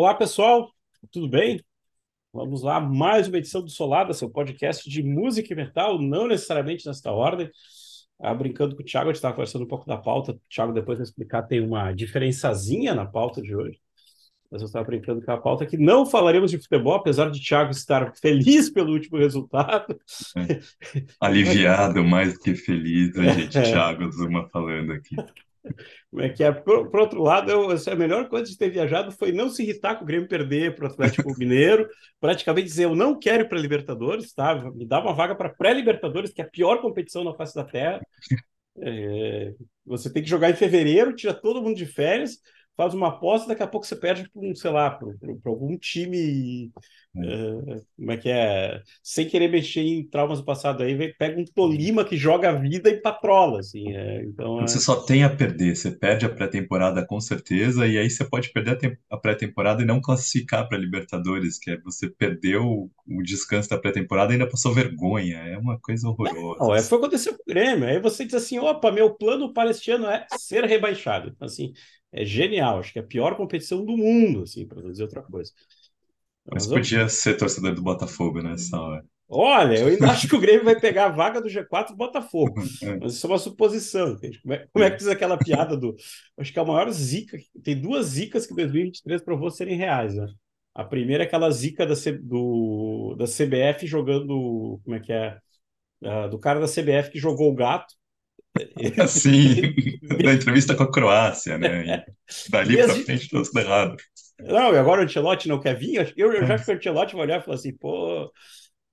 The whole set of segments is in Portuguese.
Olá, pessoal, tudo bem? Vamos lá, mais uma edição do Solada, seu podcast de música e metal, não necessariamente nesta ordem. Ah, brincando com o Thiago, a gente estava conversando um pouco da pauta. O Thiago depois vai explicar, tem uma diferençazinha na pauta de hoje. Mas eu estava brincando com a pauta que não falaremos de futebol, apesar de Thiago estar feliz pelo último resultado. É. Aliviado, mais que feliz, a gente, é. Thiago Zuma falando aqui. Como é que é? Por, por outro lado, eu, a melhor coisa de ter viajado foi não se irritar com o Grêmio perder para o Atlético Mineiro, praticamente dizer eu não quero ir para Libertadores, tá? Me dá uma vaga para pré-Libertadores, que é a pior competição na face da Terra. É, você tem que jogar em fevereiro, tira todo mundo de férias, faz uma aposta, daqui a pouco você perde para um, sei lá, para algum time. Uh, como é que é? Sem querer mexer em traumas do passado aí, pega um Tolima que joga a vida e patrola, assim. É, então, Você só tem a perder, você perde a pré-temporada com certeza, e aí você pode perder a, a pré-temporada e não classificar para Libertadores, que é você perdeu o descanso da pré-temporada e ainda passou vergonha. É uma coisa horrorosa. Não, é, foi acontecer com o Grêmio. Aí você diz assim: opa, meu plano para este ano é ser rebaixado. Assim, é genial. Acho que é a pior competição do mundo, assim, para dizer outra coisa. Mas, Mas podia ser torcedor do Botafogo nessa hora. Olha, eu ainda acho que o Grêmio vai pegar a vaga do G4 do Botafogo. É. Mas isso é uma suposição. Entende? Como, é, como é que diz aquela piada do. Acho que é a maior zica. Tem duas zicas que 2023 provou serem reais. Né? A primeira é aquela zica da, C, do, da CBF jogando. Como é que é? Uh, do cara da CBF que jogou o gato Sim, na entrevista com a Croácia, né? E dali para frente tudo errado. Não, e agora o Ancelotti não quer vir? Eu, eu já acho que o Ancelotti vai olhar e falar assim, pô,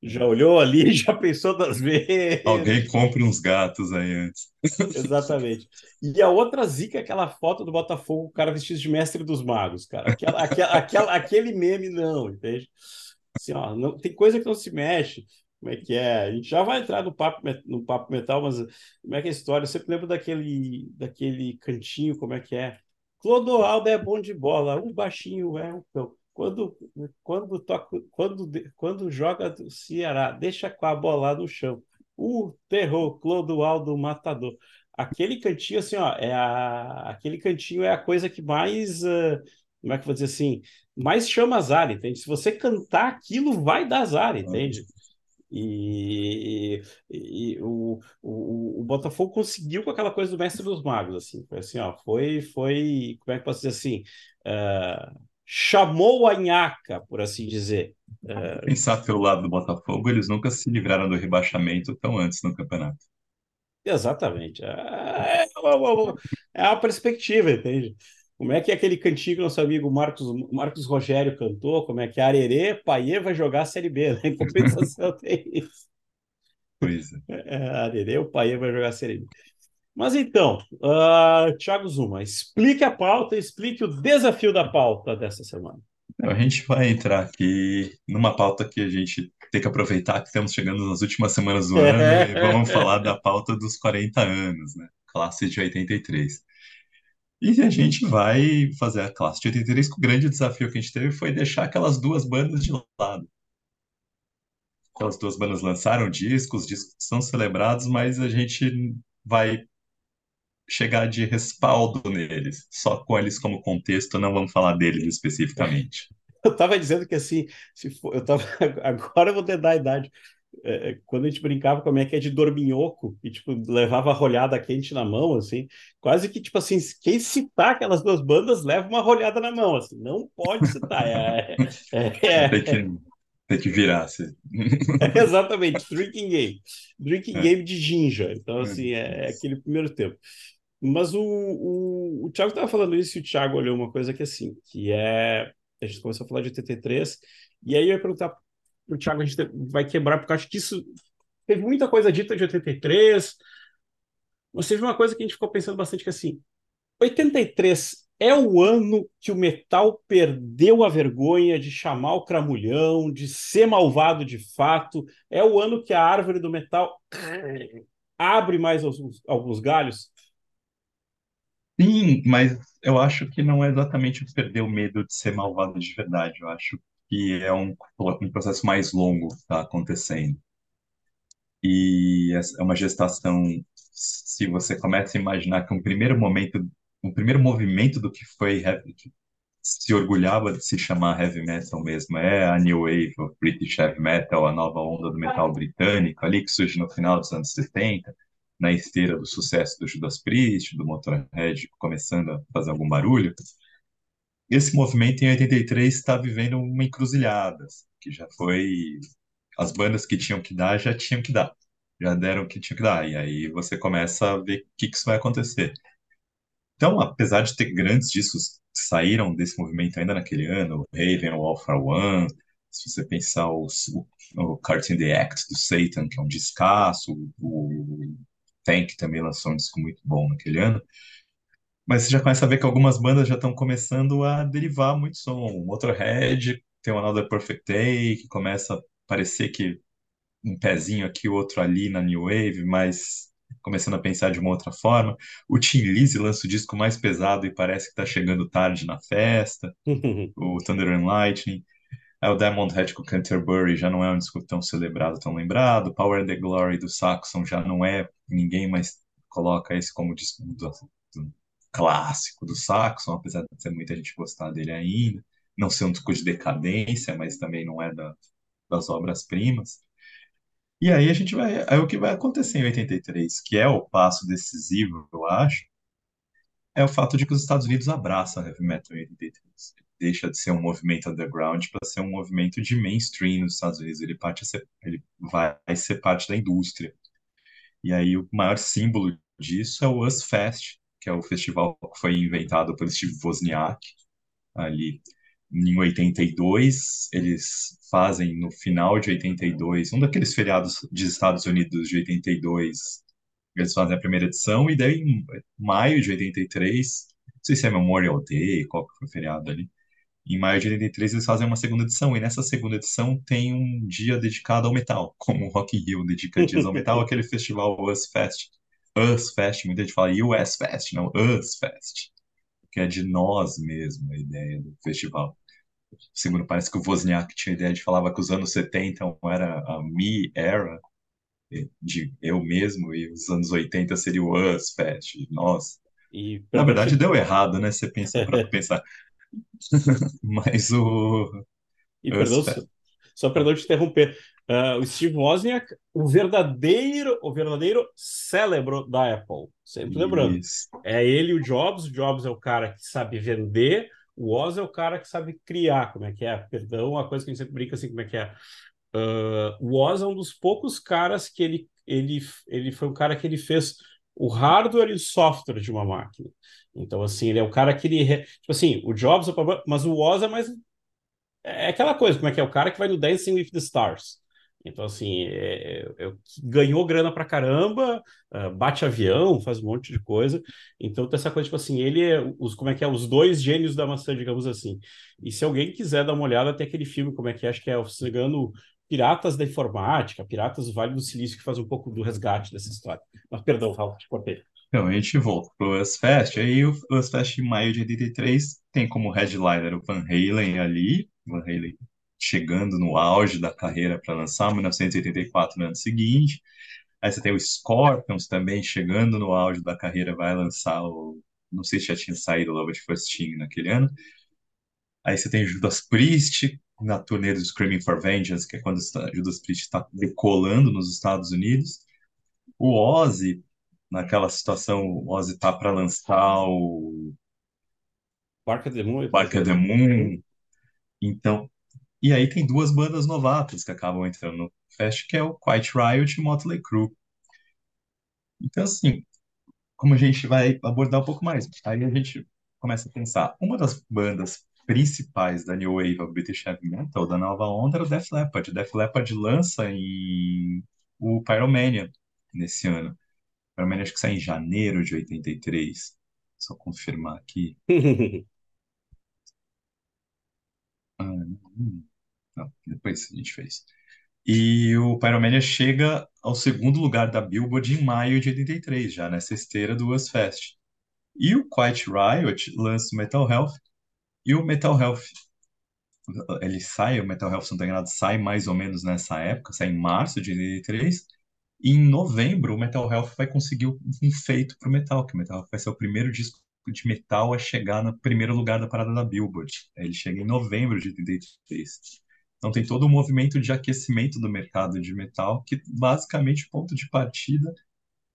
já olhou ali, já pensou das vezes. Alguém compre uns gatos aí antes. Exatamente. E a outra zica é aquela foto do Botafogo, o cara vestido de mestre dos magos, cara. Aquela, aquela, aquela, aquele meme não, entende? Assim, ó, não, tem coisa que não se mexe como é que é? A gente já vai entrar no papo, no papo metal, mas como é que é a história? Eu sempre lembro daquele, daquele cantinho, como é que é? Clodoaldo é bom de bola, um baixinho é um cão. Quando, quando, toca, quando, quando joga do Ceará, deixa com a bola no chão. O terror, Clodoaldo matador. Aquele cantinho, assim, ó, é a, aquele cantinho é a coisa que mais, uh, como é que eu vou dizer assim, mais chama azar, entende? Se você cantar aquilo, vai dar azar, entende? E, e, e o, o, o, Botafogo conseguiu com aquela coisa do mestre dos magos, assim, foi assim, ó, foi, foi, como é que posso dizer assim, uh, chamou a nhaca, por assim dizer. Uh, Pensar pelo lado do Botafogo, eles nunca se livraram do rebaixamento tão antes no campeonato. Exatamente, é, é, é a perspectiva, entende? Como é que é aquele cantinho que nosso amigo Marcos, Marcos Rogério cantou? Como é que é Arerê, Paiê vai jogar a Série B, né? Em compensação tem isso. Pois é. é Arerê, o Paiê vai jogar a Série B. Mas então, uh, Thiago Zuma, explique a pauta, explique o desafio da pauta dessa semana. A gente vai entrar aqui numa pauta que a gente tem que aproveitar que estamos chegando nas últimas semanas do ano e vamos falar da pauta dos 40 anos, né? Classe de 83. E a gente vai fazer a classe de 83, que o grande desafio que a gente teve foi deixar aquelas duas bandas de lado. Aquelas duas bandas lançaram discos, os discos são celebrados, mas a gente vai chegar de respaldo neles, só com eles como contexto, não vamos falar deles especificamente. Eu estava dizendo que assim, se for, eu tava, agora eu vou dar a idade. É, é, quando a gente brincava como é que é de dorminhoco e tipo levava a rolhada quente na mão assim quase que tipo assim quem citar aquelas duas bandas leva uma rolhada na mão assim não pode citar é, é, é. Tem, que, tem que virar assim. exatamente drinking game drinking game de ginja então assim é, aquele primeiro tempo. Mas o, o, o Thiago estava falando isso e o Thiago olhou uma coisa que assim que é a gente começou a falar de 83 e aí eu ia perguntar o Thiago a gente vai quebrar, porque acho que isso teve muita coisa dita de 83, mas teve uma coisa que a gente ficou pensando bastante que assim, 83 é o ano que o metal perdeu a vergonha de chamar o cramulhão, de ser malvado de fato, é o ano que a árvore do metal abre mais alguns, alguns galhos. Sim, mas eu acho que não é exatamente perder o medo de ser malvado de verdade. Eu acho que é um, um processo mais longo que está acontecendo. E é uma gestação, se você começa a imaginar que um primeiro momento, um primeiro movimento do que foi se orgulhava de se chamar heavy metal mesmo, é a New Wave of British Heavy Metal, a nova onda do metal britânico, ali que surge no final dos anos 70, na esteira do sucesso do Judas Priest, do Motorhead começando a fazer algum barulho. Esse movimento em 83 está vivendo uma encruzilhada, que já foi as bandas que tinham que dar já tinham que dar, já deram o que tinham que dar, e aí você começa a ver o que, que isso vai acontecer. Então, apesar de ter grandes discos que saíram desse movimento ainda naquele ano, o Raven, o for One, se você pensar o, o the Act do Satan, que é um discaço, o Tank também lançou um disco muito bom naquele ano, mas você já começa a ver que algumas bandas já estão começando a derivar muito som. O Motorhead tem o Another Perfect Day, que começa a parecer que um pezinho aqui, outro ali na New Wave, mas começando a pensar de uma outra forma. O Tim Lizzy lança o disco mais pesado e parece que está chegando tarde na festa. o Thunder and Lightning. Aí o Diamond Head com Canterbury já não é um disco tão celebrado, tão lembrado. Power and the Glory do Saxon já não é, ninguém mais coloca esse como disco do, do clássico do Saxon, apesar de ter muita gente gostar dele ainda. Não ser um disco de decadência, mas também não é da, das obras-primas. E aí a gente vai. Aí o que vai acontecer em 83, que é o passo decisivo, eu acho, é o fato de que os Estados Unidos abraçam heavy metal em 83. Deixa de ser um movimento underground para ser um movimento de mainstream nos Estados Unidos. Ele, parte ser, ele vai ser parte da indústria. E aí o maior símbolo disso é o US Fest, que é o festival que foi inventado por Steve Wozniak ali em 82, eles fazem no final de 82, um daqueles feriados dos Estados Unidos de 82, eles fazem a primeira edição, e daí em maio de 83, não sei se é Memorial Day, qual que foi o feriado ali, em maio de 83 eles fazem uma segunda edição, e nessa segunda edição tem um dia dedicado ao metal, como o Rock in Rio dedica dias ao metal, aquele festival US Fest. US Fest, muita gente fala US Fest, não US Fest que é de nós mesmo, a ideia do festival. Segundo parece que o Wozniak tinha a ideia de falava que os anos 70 era a me era, de eu mesmo, e os anos 80 seria o us fest, nós. E, Na verdade, deu errado, né? Você pensa para pensar. Mas o. E perdão, só, só perdão te interromper. Uh, o Steve Wozniak, o verdadeiro, o verdadeiro cérebro da Apple. Sempre lembrando. Isso. É ele o Jobs. O Jobs é o cara que sabe vender. O Oz é o cara que sabe criar. Como é que é? Perdão, uma coisa que a gente sempre brinca assim, como é que é? Uh, o Oz é um dos poucos caras que ele, ele, ele foi um cara que ele fez o hardware e o software de uma máquina. Então, assim, ele é o cara que ele. Tipo assim, o Jobs é mas o Oz é mais. É aquela coisa, como é que é? O cara que vai no Dancing with the Stars. Então, assim, é, é, é ganhou grana pra caramba, uh, bate avião, faz um monte de coisa. Então, tem essa coisa, tipo assim, ele é, os, como é que é, os dois gênios da maçã, digamos assim. E se alguém quiser dar uma olhada, tem aquele filme, como é que é, acho que é, me engano, Piratas da Informática, Piratas do Vale do Silício, que faz um pouco do resgate dessa história. Mas, perdão, Raul, te cortei. Então, a gente volta pro USFest, aí o USFest em maio de 83 tem como headliner o Van Halen ali, Van Halen chegando no auge da carreira para lançar, 1984 no ano seguinte. Aí você tem o Scorpions também chegando no auge da carreira, vai lançar o. Não sei se já tinha saído o Love at First Thing naquele ano. Aí você tem Judas Priest na turnê do Screaming for Vengeance, que é quando Judas Priest está decolando nos Estados Unidos. O Ozzy, naquela situação, o Ozzy está para lançar o. Barca the Moon. Barca the Moon. Então, e aí tem duas bandas novatas que acabam entrando no Fest, que é o Quiet Riot e Motley Crue. Então, assim, como a gente vai abordar um pouco mais, aí a gente começa a pensar, uma das bandas principais da New Wave of British Heavy Metal, da nova onda, era o Def Leppard. Def Leppard lança em o Pyromania nesse ano. Pyromania acho que sai em janeiro de 83. Só confirmar aqui. ah. Não, depois a gente fez. E o Pyromania chega ao segundo lugar da Billboard em maio de 83, já nessa esteira do US Fest. E o Quiet Riot lança o Metal Health, e o Metal Health, ele sai, o Metal Health, se sai mais ou menos nessa época, sai em março de 83, e em novembro o Metal Health vai conseguir um feito pro Metal, que o Metal Health vai ser o primeiro disco de metal a chegar no primeiro lugar da parada da Billboard. Ele chega em novembro de 83. Então tem todo um movimento de aquecimento do mercado de metal, que basicamente o ponto de partida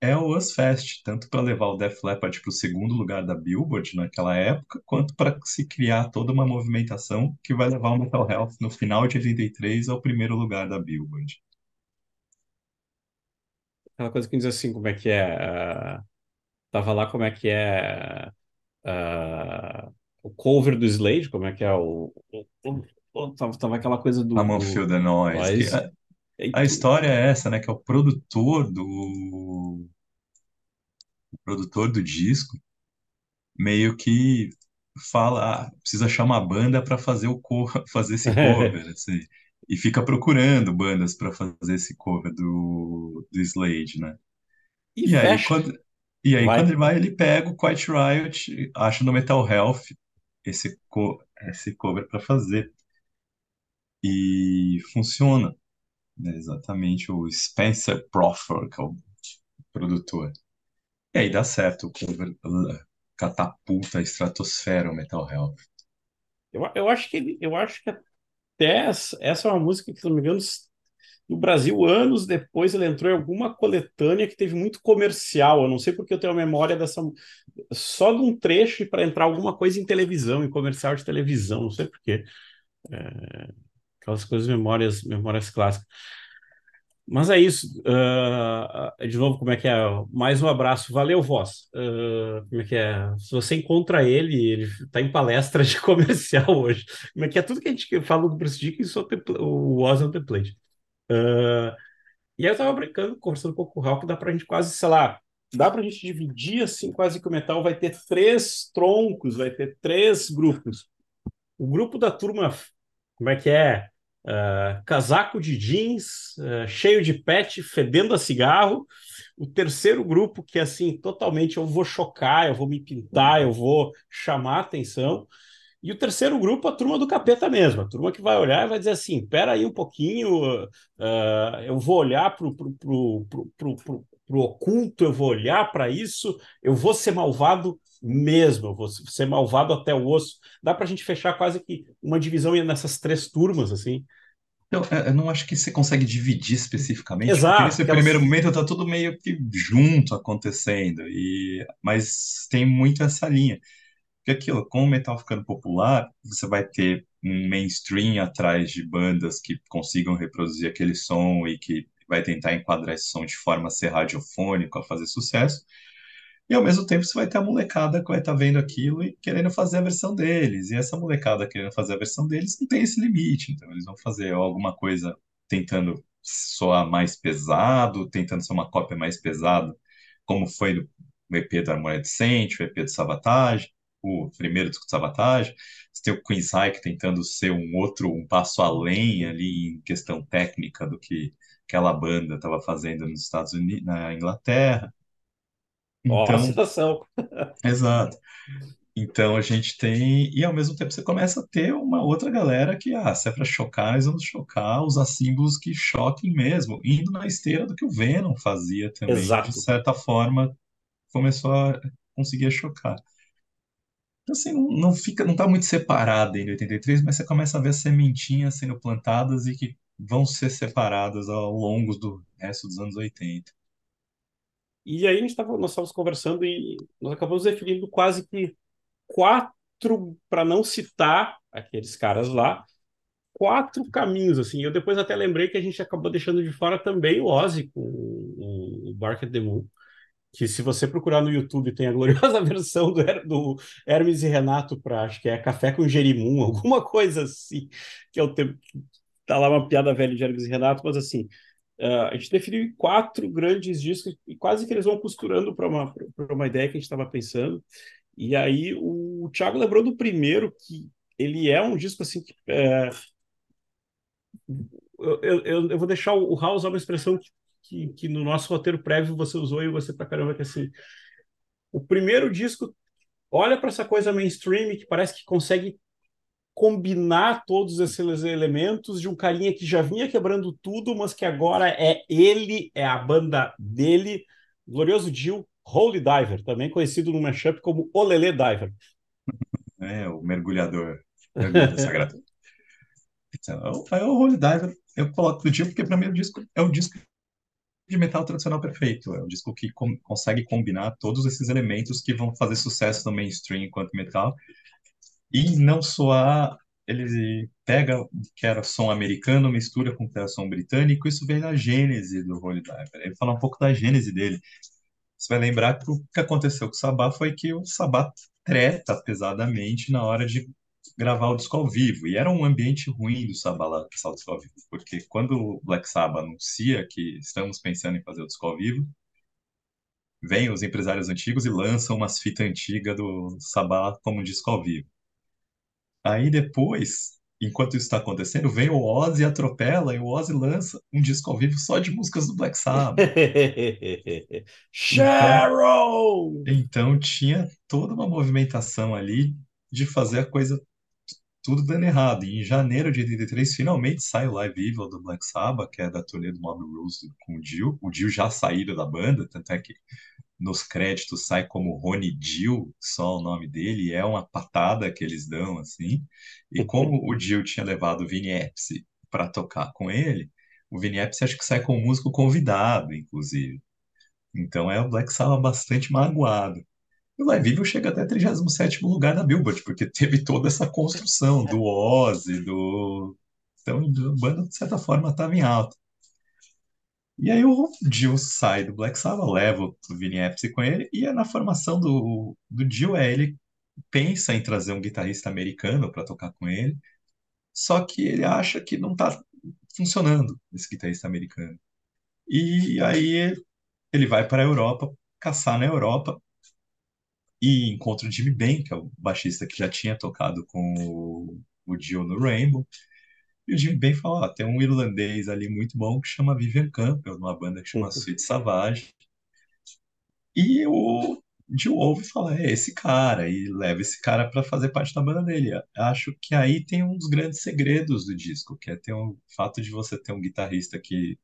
é o Fest, tanto para levar o Def Leppard para o segundo lugar da Billboard naquela época, quanto para se criar toda uma movimentação que vai levar o Metal Health no final de 83 ao primeiro lugar da Billboard. Aquela coisa que diz assim, como é que é? Uh, tava lá como é que é uh, o cover do Slade, como é que é o, o, o tava, tava, aquela coisa do... Amon Feel the Noise. a, a história é essa, né? Que é o produtor do o produtor do disco meio que fala, ah, precisa achar uma banda para fazer o fazer esse cover, assim, e fica procurando bandas para fazer esse cover do, do Slade, né? E, e aí quando e aí quando ele vai, ele pega o Quiet Riot, acha no Metal Health esse co esse cover para fazer e funciona. Né? Exatamente o Spencer Proffer, que é o produtor. E aí dá certo, o cover catapulta a estratosfera o Metal Health. Eu, eu acho que eu acho que até essa, essa é uma música que, se não me engano, no Brasil, anos depois, ele entrou em alguma coletânea que teve muito comercial. Eu não sei porque eu tenho a memória dessa. Só de um trecho para entrar alguma coisa em televisão, em comercial de televisão, não sei porquê. É... Aquelas coisas, memórias, memórias clássicas. Mas é isso. Uh, de novo, como é que é? Mais um abraço. Valeu, voz. Uh, como é que é? Se você encontra ele, ele está em palestra de comercial hoje. Como é que é? Tudo que a gente fala do Bruce Dickens, o Oz é um template. Uh, e aí eu estava brincando, conversando um pouco com o Raul, que dá para a gente quase, sei lá, dá para a gente dividir assim, quase que o metal vai ter três troncos, vai ter três grupos. O grupo da turma, como é que é? Uh, casaco de jeans, uh, cheio de pet, fedendo a cigarro. O terceiro grupo, que assim, totalmente eu vou chocar, eu vou me pintar, eu vou chamar atenção. E o terceiro grupo, a turma do capeta mesmo, a turma que vai olhar e vai dizer assim: espera aí um pouquinho, uh, eu vou olhar para o oculto, eu vou olhar para isso, eu vou ser malvado mesmo, eu vou ser malvado até o osso. Dá para a gente fechar quase que uma divisão nessas três turmas, assim. Eu, é, eu não acho que você consegue dividir especificamente, Exato, porque nesse primeiro momento está tudo meio que junto acontecendo, e mas tem muito essa linha. Porque aquilo, com o metal ficando popular, você vai ter um mainstream atrás de bandas que consigam reproduzir aquele som e que vai tentar enquadrar esse som de forma a ser radiofônico, a fazer sucesso. E ao mesmo tempo você vai ter a molecada que vai estar tá vendo aquilo e querendo fazer a versão deles. E essa molecada querendo fazer a versão deles não tem esse limite. Então eles vão fazer alguma coisa tentando soar mais pesado, tentando ser uma cópia mais pesada, como foi no EP do Harmonia Decente, o EP do Sabotage, o primeiro disco do Sabotage. Você tem o Queen's Hike tentando ser um outro, um passo além ali em questão técnica do que aquela banda estava fazendo nos Estados Unidos, na Inglaterra. Ó, Então, situação. exato. Então a gente tem, e ao mesmo tempo você começa a ter uma outra galera que, ah, se é para chocar, nós vamos chocar, usar símbolos que choquem mesmo, indo na esteira do que o Venom fazia também, de Exato. certa forma começou a conseguir chocar. Então, assim, não, não fica, não tá muito separado em 83, mas você começa a ver sementinhas sendo plantadas e que vão ser separadas ao longo do resto dos anos 80. E aí a gente tava, nós estávamos conversando e nós acabamos definindo quase que quatro, para não citar aqueles caras lá, quatro caminhos, assim. Eu depois até lembrei que a gente acabou deixando de fora também o Ozzy com o Bark at the Moon, que se você procurar no YouTube tem a gloriosa versão do, do Hermes e Renato para, acho que é Café com Jerimum, alguma coisa assim, que é o tempo... Tá lá uma piada velha de Hermes e Renato, mas assim, Uh, a gente definiu quatro grandes discos e quase que eles vão costurando para uma, uma ideia que a gente estava pensando. E aí o Thiago lembrou do primeiro, que ele é um disco assim que. É... Eu, eu, eu, vou deixar o Raul usar uma expressão que, que, que, no nosso roteiro prévio você usou e você pra caramba, que é assim. O primeiro disco olha para essa coisa mainstream que parece que consegue combinar todos esses elementos de um carinha que já vinha quebrando tudo, mas que agora é ele, é a banda dele. Glorioso Dio, Holy Diver, também conhecido no mashup como Olele Diver. É, o mergulhador, mergulhador sagrado. Então, é o Holy Diver, eu coloco do dia porque o disco é o disco de metal tradicional perfeito. É um disco que com, consegue combinar todos esses elementos que vão fazer sucesso no mainstream enquanto metal e não soar. Ele pega o que era som americano, mistura com o que era som britânico. Isso vem da gênese do Holy Diver. Ele fala um pouco da gênese dele. Você vai lembrar que o que aconteceu com o Sabá foi que o Sabá treta pesadamente na hora de gravar o disco ao vivo. E era um ambiente ruim do Sabá lá, o disco ao vivo, porque quando o Black Sabbath anuncia que estamos pensando em fazer o disco ao vivo, vêm os empresários antigos e lançam umas fitas antigas do Sabá como disco ao vivo. Aí depois, enquanto isso está acontecendo, vem o Ozzy e atropela, e o Ozzy lança um disco ao vivo só de músicas do Black Sabbath. Cheryl! Então, então tinha toda uma movimentação ali de fazer a coisa tudo dando errado. E em janeiro de 83, finalmente sai o Live Evil do Black Sabbath, que é da turnê do Mob Rules com o Dio. O Dio já saíram da banda, tanto é que nos créditos sai como Rony Dio, só o nome dele, é uma patada que eles dão, assim. E como o Dio tinha levado o Vini Appice para tocar com ele, o Vini Appice acho que sai com o músico convidado, inclusive. Então é o Black Sabbath bastante magoado. O Live chega até 37º lugar na Billboard, porque teve toda essa construção do Ozzy, do... Então, a banda, de certa forma, estava em alta. E aí o Dio sai do Black Sabbath, leva o Vini Appice com ele, e é na formação do, do Dio, é, ele pensa em trazer um guitarrista americano para tocar com ele, só que ele acha que não está funcionando esse guitarrista americano. E aí ele vai para a Europa, caçar na Europa, e encontra o Jimmy Ben, que é o baixista que já tinha tocado com o, o Dio no Rainbow. E o Jimmy Ben fala: ó, tem um irlandês ali muito bom que chama Vivian Campbell, numa banda que chama Sweet Savage. E o Dio ouve e fala: é esse cara, e leva esse cara para fazer parte da banda dele. Acho que aí tem um dos grandes segredos do disco, que é ter o um, fato de você ter um guitarrista que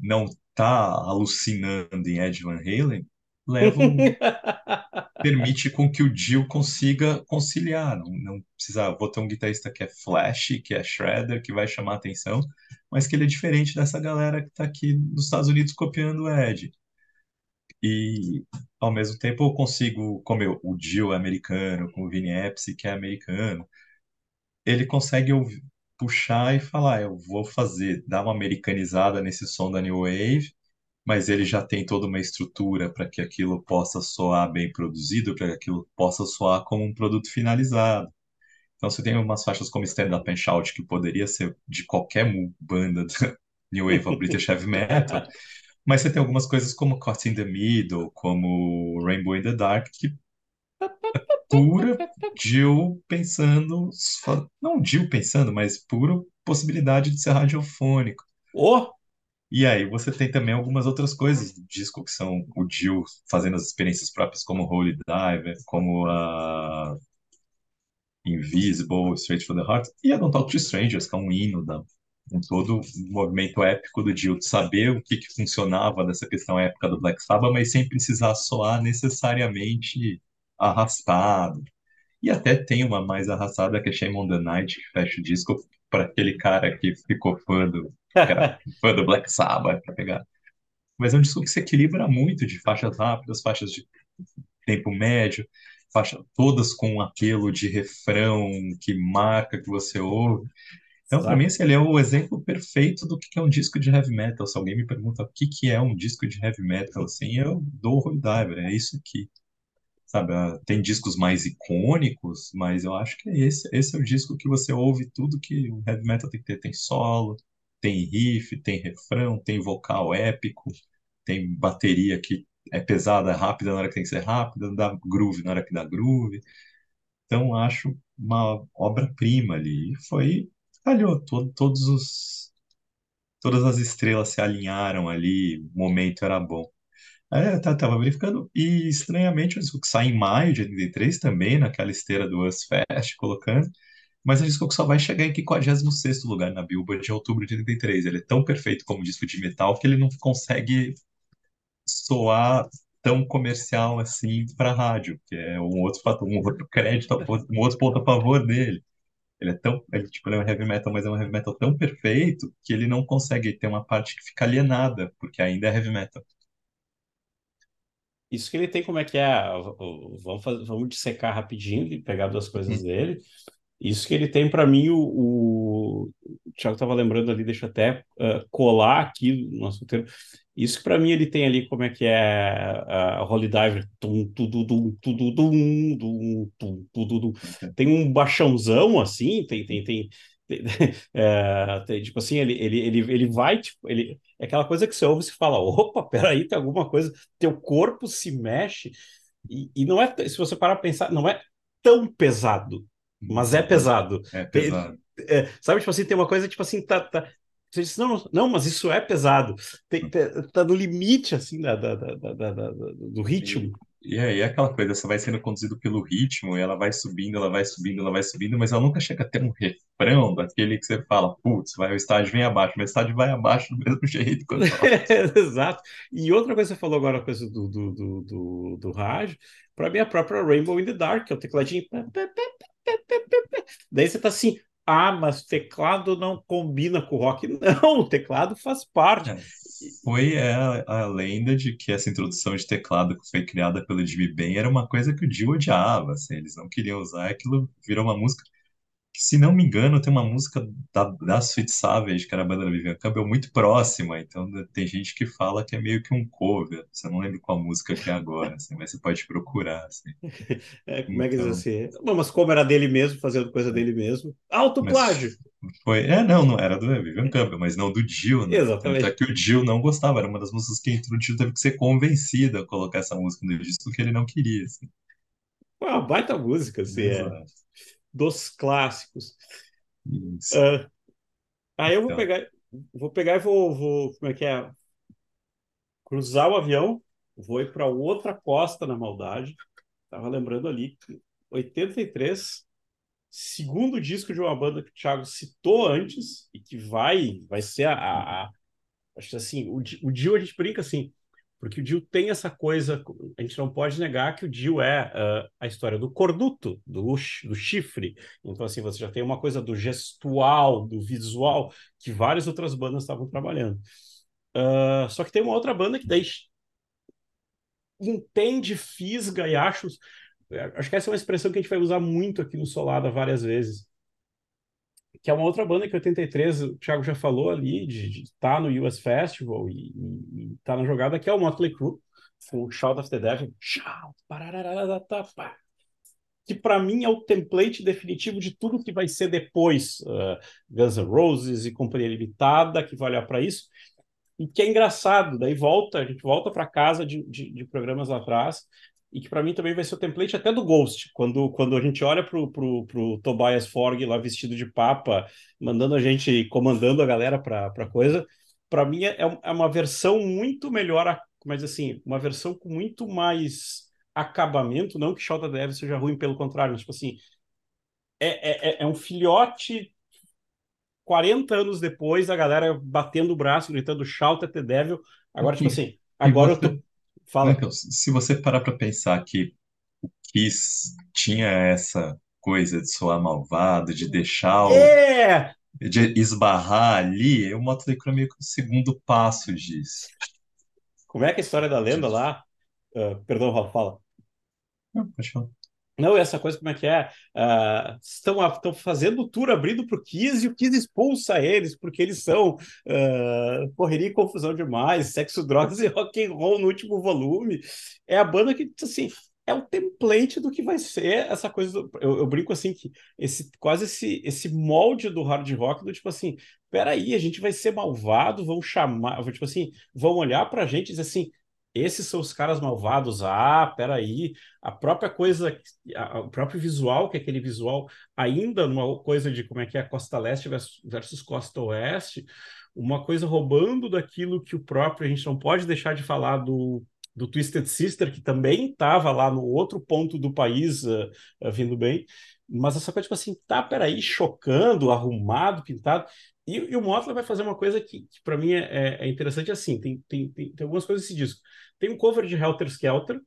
não tá alucinando em Ed Van Halen, leva um, permite com que o Dio consiga conciliar. Não, não precisa, vou ter um guitarrista que é flash, que é shredder, que vai chamar atenção, mas que ele é diferente dessa galera que está aqui nos Estados Unidos copiando o Ed. E ao mesmo tempo eu consigo, como eu, o Dio é americano, com o Vini Appice que é americano, ele consegue ouvir, puxar e falar, eu vou fazer, dar uma americanizada nesse som da New Wave, mas ele já tem toda uma estrutura para que aquilo possa soar bem produzido, para que aquilo possa soar como um produto finalizado. Então você tem umas faixas como Stand Up and Shout, que poderia ser de qualquer banda New Wave ou British Heavy Metal, mas você tem algumas coisas como Caught in the Middle, como Rainbow in the Dark, que pura Jill pensando, não Jill pensando, mas pura possibilidade de ser radiofônico. Oh! E aí você tem também algumas outras coisas do disco, que são o Jill fazendo as experiências próprias, como Holy Diver, como a Invisible, Straight from the Heart, e a Don't Talk to Strangers, que é um hino da, com todo o movimento épico do Jill, de saber o que, que funcionava dessa questão épica do Black Sabbath, mas sem precisar soar necessariamente arrastado. E até tem uma mais arrastada que é Shame on the Night, que fecha o disco para aquele cara que ficou fã do, fã do Black Sabbath para pegar. Mas é um disco que se equilibra muito de faixas rápidas, faixas de tempo médio, faixas todas com um apelo de refrão que marca que você ouve. Então, para mim, assim, ele é o exemplo perfeito do que é um disco de heavy metal. Se alguém me pergunta o que, que é um disco de heavy metal, assim, eu dou o Holy Diver, é isso aqui. Sabe, ah, tem discos mais icônicos, mas eu acho que é esse, esse é o disco que você ouve tudo que o heavy metal tem que ter. Tem solo, tem riff, tem refrão, tem vocal épico, tem bateria que é pesada, rápida na hora que tem que ser rápida, dá groove na hora que dá groove. Então acho uma obra-prima ali. E foi, calhou, todo, todos os todas as estrelas se alinharam ali, o momento era bom. É, tá, tava verificando, e estranhamente o disco que sai em maio de 83 também, naquela esteira do Us Fest, colocando, mas é um disco que só vai chegar em 56 lugar na Billboard de outubro de 83. Ele é tão perfeito como disco de metal que ele não consegue soar tão comercial assim para rádio, que é um outro fator, um outro crédito, um outro ponto a favor dele. Ele é tão, ele, tipo, ele é um heavy metal, mas é um heavy metal tão perfeito que ele não consegue ter uma parte que fica alienada, porque ainda é heavy metal. Isso que ele tem, como é que é? Vamos, fazer, vamos dissecar rapidinho e pegar duas coisas hum. dele. Isso que ele tem para mim, o, o, o Thiago estava lembrando ali, deixa eu até uh, colar aqui no nosso roteiro. Isso que para mim ele tem ali, como é que é a uh, Holy Diver, tum, tudo, dum, tudo, dum, dum, tum, dum. tem um baixãozão assim, tem, tem, tem, tem, é, tem, tipo assim, ele, ele, ele, ele vai, tipo, ele, é aquela coisa que você ouve e fala, opa, peraí, tem alguma coisa, teu corpo se mexe, e, e não é, se você parar para pensar, não é tão pesado, mas é pesado. É pesado. É, sabe, tipo assim, tem uma coisa, tipo assim, tá, tá, você disse, não, não, mas isso é pesado. Tem, tá no limite, assim, da, da, da, da do ritmo. E, aí é aquela coisa, você vai sendo conduzido pelo ritmo, e ela vai subindo, ela vai subindo, ela vai subindo, mas ela nunca chega a ter um refrão daquele que você fala, putz, vai, o estádio vem abaixo, mas o estádio vai abaixo do mesmo jeito. Exato. E outra coisa que você falou agora, a coisa do, do, do, do, do rádio, para mim a própria Rainbow in the Dark, que é o tecladinho. Daí você tá assim, ah, mas teclado não combina com rock. Não, o teclado faz parte. É, foi a, a, lenda de que essa introdução de teclado que foi criada pelo Jimmy Ben era uma coisa que o Dio odiava, assim, eles não queriam usar, aquilo virou uma música se não me engano, tem uma música da, da Sweet Savage, que era a banda da Vivian Campbell, muito próxima, então tem gente que fala que é meio que um cover, você não lembra qual música que é agora, assim, mas você pode procurar, assim. É, como então... é que diz então assim? Não, mas como era dele mesmo, fazendo coisa dele mesmo, autoplágio! Foi, é, não, não era do Vivian Campbell, mas não do Dio, né? Exatamente. Tanto é que o Dio não gostava, era uma das músicas que entrou, o Dio teve que ser convencido a colocar essa música no disco, porque ele não queria, assim. Uma baita música, assim, é dos clássicos. Uh, aí eu vou então. pegar, vou pegar e vou, vou, como é que é? Cruzar o avião, vou ir para outra costa na maldade. Tava lembrando ali, 83, segundo disco de uma banda que o Thiago citou antes e que vai, vai ser a, a, a acho que assim, o, o Dio a gente brinca assim, porque o Dio tem essa coisa, a gente não pode negar que o Dio é uh, a história do corduto, do, do chifre. Então, assim, você já tem uma coisa do gestual, do visual, que várias outras bandas estavam trabalhando. Uh, só que tem uma outra banda que daí entende, fisga e acho. Acho que essa é uma expressão que a gente vai usar muito aqui no Solada várias vezes que é uma outra banda que 83, o Thiago já falou ali, de estar tá no US Festival e, estar tá na jogada, que é o Motley Crue, com Shout of the Devil. Shout! Que para mim é o template definitivo de tudo que vai ser depois. Uh, Guns N' Roses e Companhia Limitada, que vai olhar para isso. E que é engraçado, daí volta, a gente volta para casa de, de, de programas lá atrás, e que para mim também vai ser o template até do Ghost, quando, quando a gente olha pro, pro, pro Tobias Forg lá vestido de papa, mandando a gente, comandando a galera para coisa, para mim é, é uma versão muito melhor, mas assim, uma versão com muito mais acabamento, não que Shota Dev seja ruim, pelo contrário, mas tipo assim, é, é, é um filhote 40 anos depois, a galera batendo o braço, gritando Shout at the Devil, agora tipo assim, agora eu tô Fala. Se você parar para pensar que o Kiss tinha essa coisa de soar malvado, de deixar o, é! de esbarrar ali, o Motley Crue é meio que o segundo passo disso. Como é que é a história da lenda lá? Uh, perdão, Rafa, fala. Não, pode falar. Não, essa coisa como é que é? Uh, estão, estão fazendo o tour abrindo para o Kiss e o Kiss expulsa eles porque eles são uh, correria e confusão demais, sexo, drogas e rock and roll no último volume. É a banda que, assim, é o template do que vai ser essa coisa. Do, eu, eu, brinco assim que esse quase esse, esse molde do hard rock do tipo assim, peraí, a gente vai ser malvado, vão chamar, tipo assim, vão olhar para a gente e dizer assim, esses são os caras malvados. Ah, peraí. A própria coisa, a, o próprio visual, que é aquele visual, ainda numa coisa de como é que é Costa Leste versus, Costa Oeste, uma coisa roubando daquilo que o próprio, a gente não pode deixar de falar do, do Twisted Sister, que também estava lá no outro ponto do país uh, uh, vindo bem. Mas essa coisa, tipo assim, tá, peraí, chocando, arrumado, pintado. E, e o Motley vai fazer uma coisa que, que para mim é, é, é, interessante assim, tem, tem, tem, tem, algumas coisas nesse disco. Tem um cover de Helter Skelter,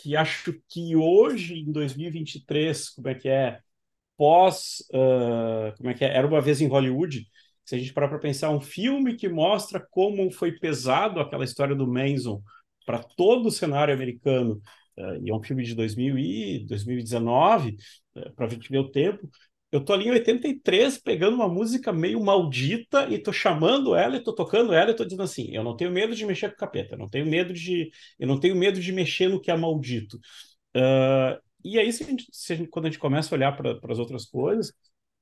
que acho que hoje, em 2023, como é que é, pós, uh, como é que é, Era Uma Vez em Hollywood, se a gente parar para pensar, um filme que mostra como foi pesado aquela história do Manson para todo o cenário americano, e é um filme de 2000 e 2019, uh, para ver o tempo, eu tô ali em 83 pegando uma música meio maldita e tô chamando ela e tô tocando ela e tô dizendo assim, eu não tenho medo de mexer com o capeta, eu não tenho medo de, eu não tenho medo de mexer no que é maldito. Uh, e aí, se a gente, se a gente, quando a gente começa a olhar para as outras coisas,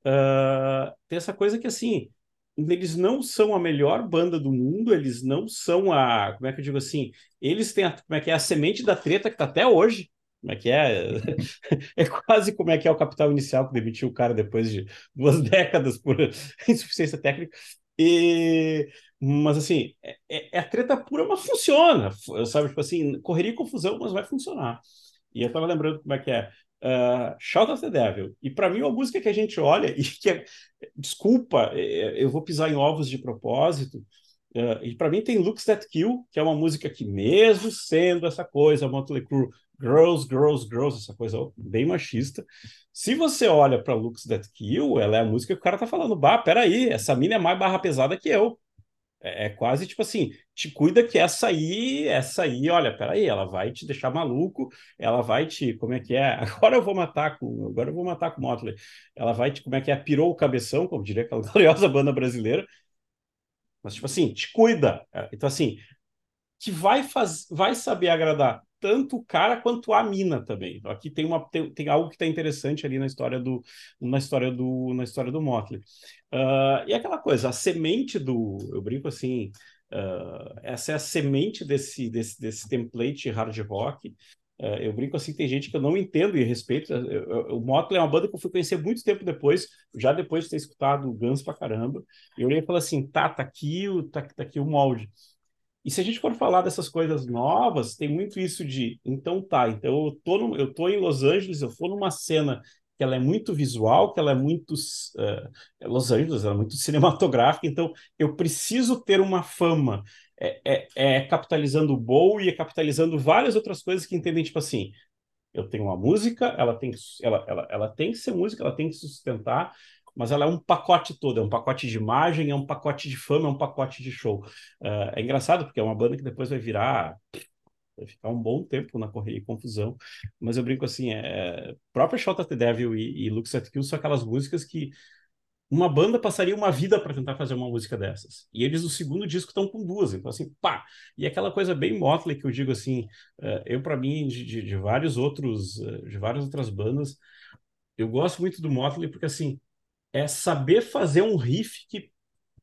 uh, tem essa coisa que assim, eles não são a melhor banda do mundo, eles não são a, como é que eu digo assim, eles têm a, como é que é a semente da treta que está até hoje, como é que é? É quase como é que é o capital inicial que demitiu o cara depois de duas décadas por insuficiência técnica. E, mas assim, é, é, é a treta pura, mas funciona. Sabe, tipo assim, correria e confusão, mas vai funcionar. E eu tava lembrando como é que é. Uh, Shout of the Devil. E para mim, é uma música que a gente olha e que é, desculpa, é, eu vou pisar em ovos de propósito. Uh, e para mim tem Looks That Kill, que é uma música que, mesmo sendo essa coisa, Motley Crue, girls, girls, girls, essa coisa bem machista. Se você olha para Looks That Kill, ela é a música que o cara tá falando, bah, peraí, essa mina é mais barra pesada que eu. É, é, quase tipo assim, te cuida que essa aí, essa aí, olha, peraí, ela vai te deixar maluco, ela vai te, como é que é? Agora eu vou matar com, agora eu vou matar com Motley. Ela vai te, como é que é? Pirou o cabeção, como diria aquela gloriosa banda brasileira. Mas tipo assim, te cuida. Então assim, que vai faz, vai saber agradar tanto o cara quanto a mina também. Aqui tem uma tem, tem algo que está interessante ali na história do na história do na história do Motley. Uh, e aquela coisa, a semente do eu brinco assim, uh, essa é a semente desse desse, desse template hard rock. Uh, eu brinco assim, tem gente que eu não entendo e respeito. Eu, eu, o Motley é uma banda que eu fui conhecer muito tempo depois, já depois de ter escutado o Guns pra caramba. Eu olhei e falei assim, tá, tá aqui tá, tá aqui o molde. E se a gente for falar dessas coisas novas, tem muito isso de, então tá, então eu tô, no, eu tô em Los Angeles, eu tô numa cena que ela é muito visual, que ela é muito uh, Los Angeles, ela é muito cinematográfica, então eu preciso ter uma fama. É, é, é capitalizando o Bow e é capitalizando várias outras coisas que entendem, tipo assim, eu tenho uma música, ela tem, ela, ela, ela tem que ser música, ela tem que sustentar, mas ela é um pacote todo, é um pacote de imagem, é um pacote de fama, é um pacote de show. Uh, é engraçado, porque é uma banda que depois vai virar vai ficar um bom tempo na correria e confusão, mas eu brinco assim, é, própria Shot at the Devil e, e Looks at Kill são aquelas músicas que uma banda passaria uma vida para tentar fazer uma música dessas. E eles, no segundo disco, estão com duas. Então, assim, pá! E aquela coisa bem Motley que eu digo assim, uh, eu, para mim, de, de, de, vários outros, uh, de várias outras bandas, eu gosto muito do Motley porque, assim, é saber fazer um riff que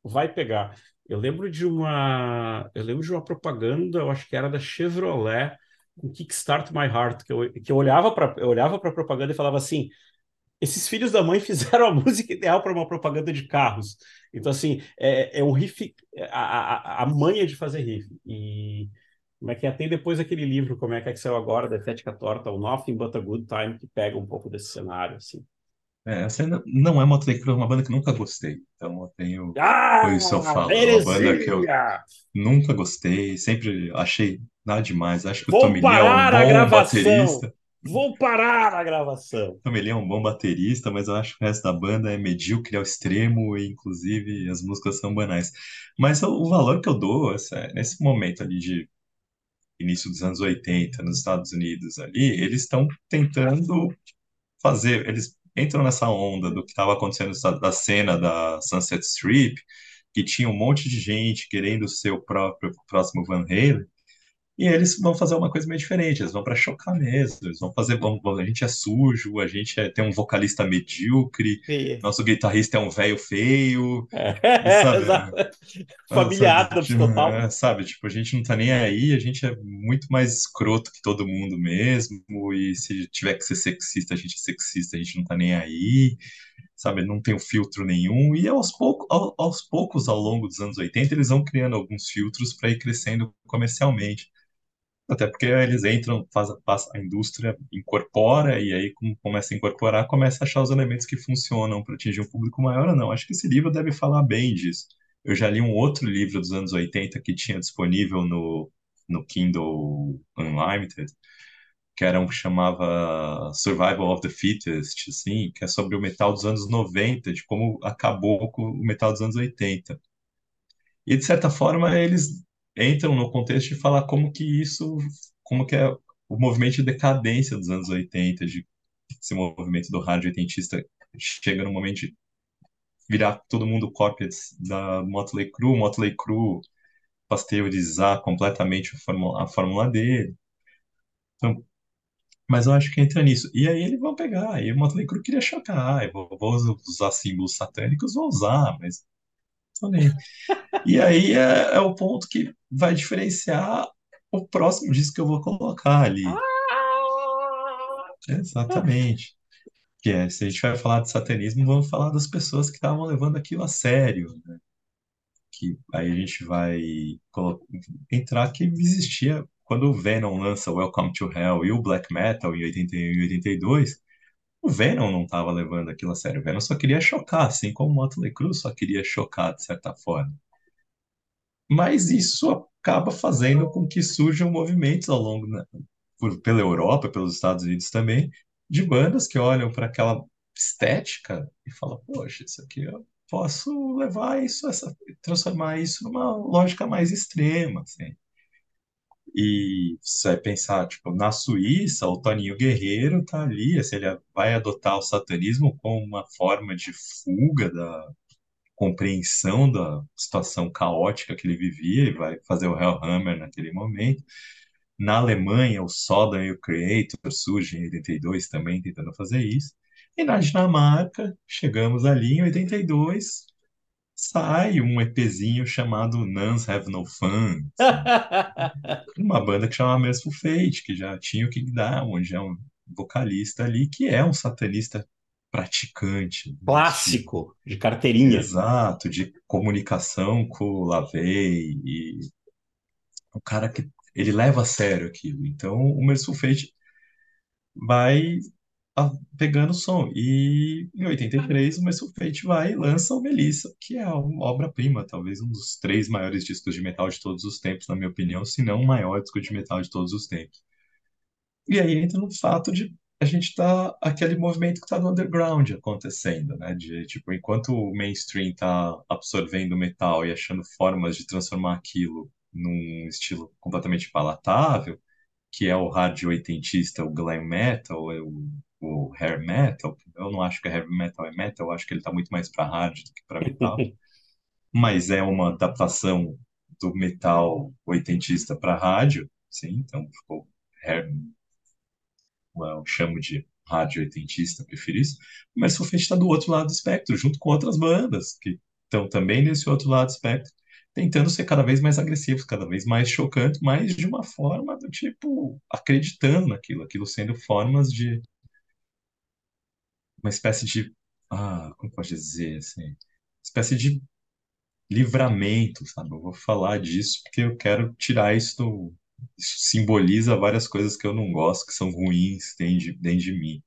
vai pegar. Eu lembro de uma, eu lembro de uma propaganda, eu acho que era da Chevrolet com Kickstart My Heart, que eu, que eu olhava para olhava para a propaganda e falava assim: esses filhos da mãe fizeram a música ideal para uma propaganda de carros. Então assim, é, é um riff, a, a, a manha de fazer riff. E como é que é? Tem depois aquele livro, como é que é que saiu agora, da Estética Torta, o Nothing But a Good Time, que pega um pouco desse cenário, assim. É, essa não é Motley Crue, é uma banda que nunca gostei. Então eu tenho. Ah, Por isso eu falo. É uma banda que eu nunca gostei, sempre achei nada demais. Acho que Vou o Tommy Lee é um bom baterista. Vou parar a gravação. O Tommy Lee é um bom baterista, mas eu acho que o resto da banda é medíocre ao extremo e, inclusive, as músicas são banais. Mas o, o valor que eu dou, essa, nesse momento ali de início dos anos 80, nos Estados Unidos ali, eles estão tentando fazer, eles entram nessa onda do que estava acontecendo da cena da Sunset Strip, que tinha um monte de gente querendo ser o próprio próximo Van Halen, e eles vão fazer uma coisa meio diferente, eles vão para chocar mesmo, eles vão fazer, vão, a gente é sujo, a gente é, tem um vocalista medíocre, nosso guitarrista é um velho feio, é, sabe? Familiar, tipo, total. É, sabe, tipo, a gente não tá nem aí, a gente é muito mais escroto que todo mundo mesmo, e se tiver que ser sexista, a gente é sexista, a gente não tá nem aí, sabe, não tem um filtro nenhum, e aos, pouco, aos poucos, ao longo dos anos 80, eles vão criando alguns filtros para ir crescendo comercialmente. Até porque eles entram, faz, faz, a indústria incorpora, e aí, como começa a incorporar, começa a achar os elementos que funcionam para atingir um público maior ou não. Acho que esse livro deve falar bem disso. Eu já li um outro livro dos anos 80 que tinha disponível no, no Kindle Unlimited, que era um que chamava Survival of the Fittest, assim, que é sobre o metal dos anos 90, de como acabou com o metal dos anos 80. E, de certa forma, eles entram no contexto de falar como que isso, como que é o movimento de decadência dos anos 80, de esse movimento do rádio oitentista chega no momento de virar todo mundo cópia da Motley Crue, Motley Crue pasteurizar completamente a fórmula, a fórmula dele. Então, mas eu acho que entra nisso. E aí eles vão pegar. E o Motley Crue queria chocar. Vou, vou usar símbolos satânicos, vou usar, mas. E aí é, é, o ponto que vai diferenciar o próximo disco que eu vou colocar ali. Ah! Exatamente. Que é, se a gente vai falar de satanismo, vamos falar das pessoas que estavam levando aquilo a sério. Né? Que aí a gente vai entrar que existia quando o Venom lança Welcome to Hell e o Black Metal em 81 e 82, o Venom não estava levando aquilo a sério. O Venom só queria chocar, assim como o Motley Crue só queria chocar, de certa forma. Mas isso acaba fazendo com que surjam movimentos ao longo, né, por, pela Europa, pelos Estados Unidos também, de bandas que olham para aquela estética e falam, poxa, isso aqui eu posso levar isso, essa, transformar isso numa lógica mais extrema, assim. E você vai pensar, tipo, na Suíça, o Toninho Guerreiro tá ali, assim, ele vai adotar o satanismo como uma forma de fuga da compreensão da situação caótica que ele vivia, e vai fazer o Hellhammer naquele momento. Na Alemanha, o Sodom e o Creator surgem em 82 também tentando fazer isso. E na Dinamarca, chegamos ali em 82, sai um EPzinho chamado Nuns Have No Fun. uma banda que chama Merciful Fate, que já tinha o King Diamond, já é um vocalista ali, que é um satanista praticante. Clássico, de, de carteirinha. Exato, de comunicação com o Lavey e o cara que ele leva a sério aquilo. Então, o Merciful Fate vai pegando som. E em 83, o Merciful Fate vai e lança o Melissa, que é uma obra-prima, talvez um dos três maiores discos de metal de todos os tempos, na minha opinião, se não o maior disco de metal de todos os tempos. E aí entra no fato de a gente tá aquele movimento que está no underground acontecendo, né? De tipo, enquanto o mainstream está absorvendo o metal e achando formas de transformar aquilo num estilo completamente palatável, que é o hard oitentista, o glam metal, o o hair metal. Eu não acho que heavy metal é metal, eu acho que ele está muito mais para hard do que para metal. Mas é uma adaptação do metal oitentista para rádio, sim, então ficou hair, eu chamo de rádio oitentista, prefiro isso. Mas o está do outro lado do espectro, junto com outras bandas que estão também nesse outro lado do espectro, tentando ser cada vez mais agressivos, cada vez mais chocantes, mas de uma forma do tipo acreditando naquilo, aquilo sendo formas de uma espécie de, ah, como pode dizer, assim, espécie de livramento, sabe? Eu vou falar disso porque eu quero tirar isso do, isso simboliza várias coisas que eu não gosto, que são ruins dentro de, dentro de mim.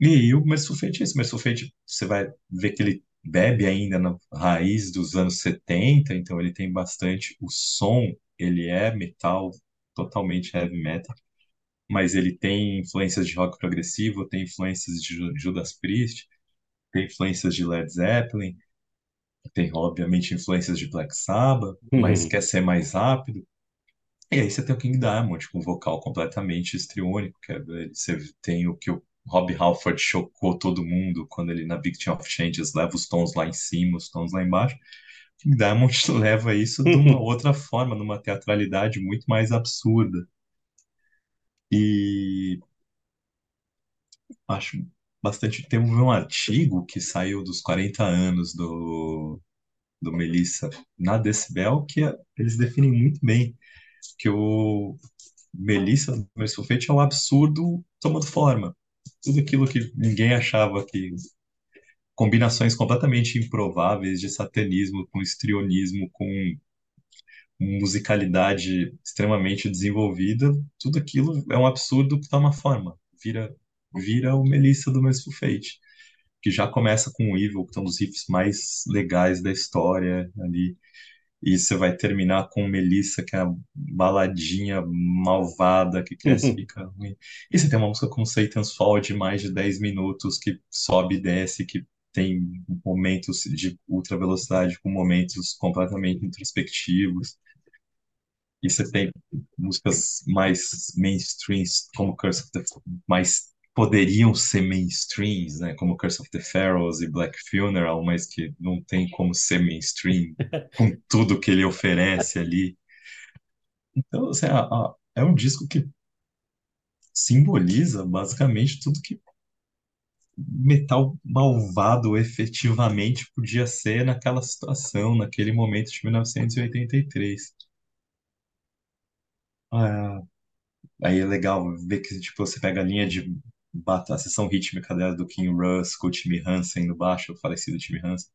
E o Mersulfete é isso. O Mersulfete, você vai ver que ele bebe ainda na raiz dos anos 70, então ele tem bastante o som, ele é metal, totalmente heavy metal, mas ele tem influências de rock progressivo, tem influências de Judas Priest, tem influências de Led Zeppelin, tem obviamente influências de Black Sabbath, uhum. mas quer ser mais rápido. E aí você tem o King Diamond com um vocal completamente estriônico, que é, você tem o que o Rob Halford chocou todo mundo quando ele na Victim of Changes leva os tons lá em cima, os tons lá embaixo. King Diamond leva isso de uma outra forma, numa teatralidade muito mais absurda. E acho bastante. Tem um artigo que saiu dos 40 anos do, do Melissa na Decibel que é, eles definem muito bem que o Melissa do Mersulfete é um absurdo tomando forma. Tudo aquilo que ninguém achava que. Combinações completamente improváveis de satanismo com estrionismo, com musicalidade extremamente desenvolvida, tudo aquilo é um absurdo que toma forma, vira vira o Melissa do Merciful Fate, que já começa com o Evil, que é um dos riffs mais legais da história ali, e você vai terminar com Melissa, que é a baladinha malvada que cresce e fica ruim. E você tem uma música como Satan's Fall de mais de 10 minutos, que sobe e desce, que tem momentos de ultra velocidade com momentos completamente introspectivos. E você tem músicas mais mainstreams, como Curse of the mais poderiam ser mainstreams, né, como Curse of the Pharaohs e Black Funeral, mas que não tem como ser mainstream com tudo que ele oferece ali. Então, assim, a, a, é um disco que simboliza basicamente tudo que metal malvado efetivamente podia ser naquela situação, naquele momento de 1983. Ah, aí é legal ver que tipo, você pega a linha de a sessão rítmica dela do Kim Russ com o Timmy Hansen no baixo, o falecido Timmy Hansen.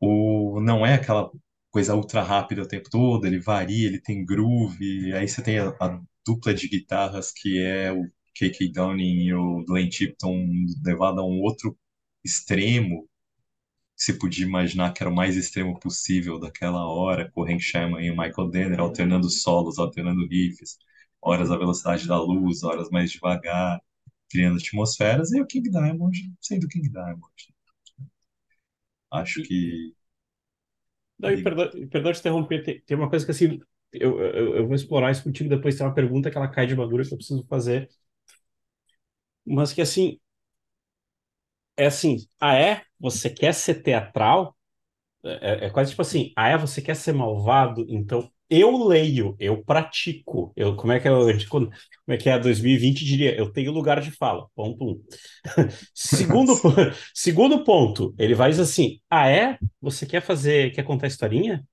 O, não é aquela coisa ultra rápida o tempo todo, ele varia, ele tem groove, aí você tem a, a dupla de guitarras que é o K.K. Downing e o Glenn Tipton levado a um outro extremo se podia imaginar que era o mais extremo possível daquela hora, com o Hank Sherman e o Michael Denner alternando solos, alternando riffs, horas à velocidade da luz, horas mais devagar criando atmosferas, e o King Diamond sendo King Diamond. Acho que. Não, e perdão, perdão te interromper, tem, tem, uma coisa que assim, eu, eu, eu, vou explorar isso contigo depois, tem uma pergunta que ela cai de madura que eu preciso fazer. Mas que assim. É assim, ah é? Você quer ser teatral? É, é, é quase tipo assim, ah é? Você quer ser malvado? Então eu leio, eu pratico. Eu, como é que é, como é que é 2020 diria? Eu tenho lugar de fala. Ponto um. segundo, segundo ponto, ele vai dizer assim: Ah, é? Você quer fazer, quer contar historinha?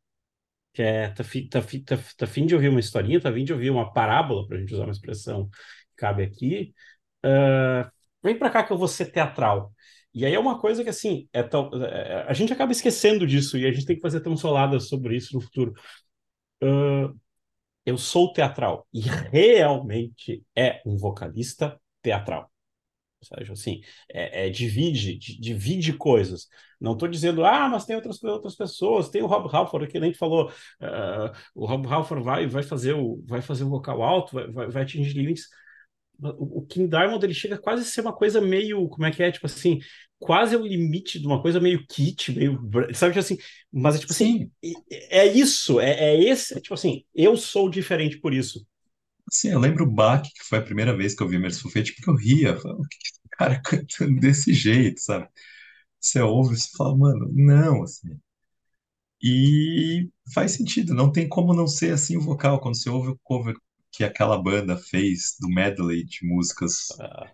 Quer, tá, fi, tá, fi, tá, tá fim de ouvir uma historinha? Tá fim de ouvir uma parábola, para a gente usar uma expressão que cabe aqui? Uh, vem para cá que eu vou ser teatral. E aí é uma coisa que, assim, é tão, é, a gente acaba esquecendo disso e a gente tem que fazer soladas sobre isso no futuro uh, eu sou teatral e realmente é um vocalista teatral. Ou seja, assim, é, é divide, divide coisas. Não estou dizendo, ah, mas tem outras, outras pessoas, tem o Rob Halford, que nem falou, uh, o Rob Halford vai, vai, fazer o, vai fazer o vocal alto, vai, vai, vai atingir limites o King Diamond ele chega quase a ser uma coisa meio, como é que é, tipo assim, quase o limite de uma coisa meio kit, meio, sabe, tipo assim, mas é tipo assim, é isso, é, é esse, é tipo assim, eu sou diferente por isso. Sim, eu lembro o Bach, que foi a primeira vez que eu vi Merciful Fate, porque eu ria, eu falava, o que esse cara cantando desse jeito, sabe? Você ouve, você fala, mano, não, assim. E faz sentido, não tem como não ser assim o vocal, quando você ouve o cover que aquela banda fez do medley de músicas ah.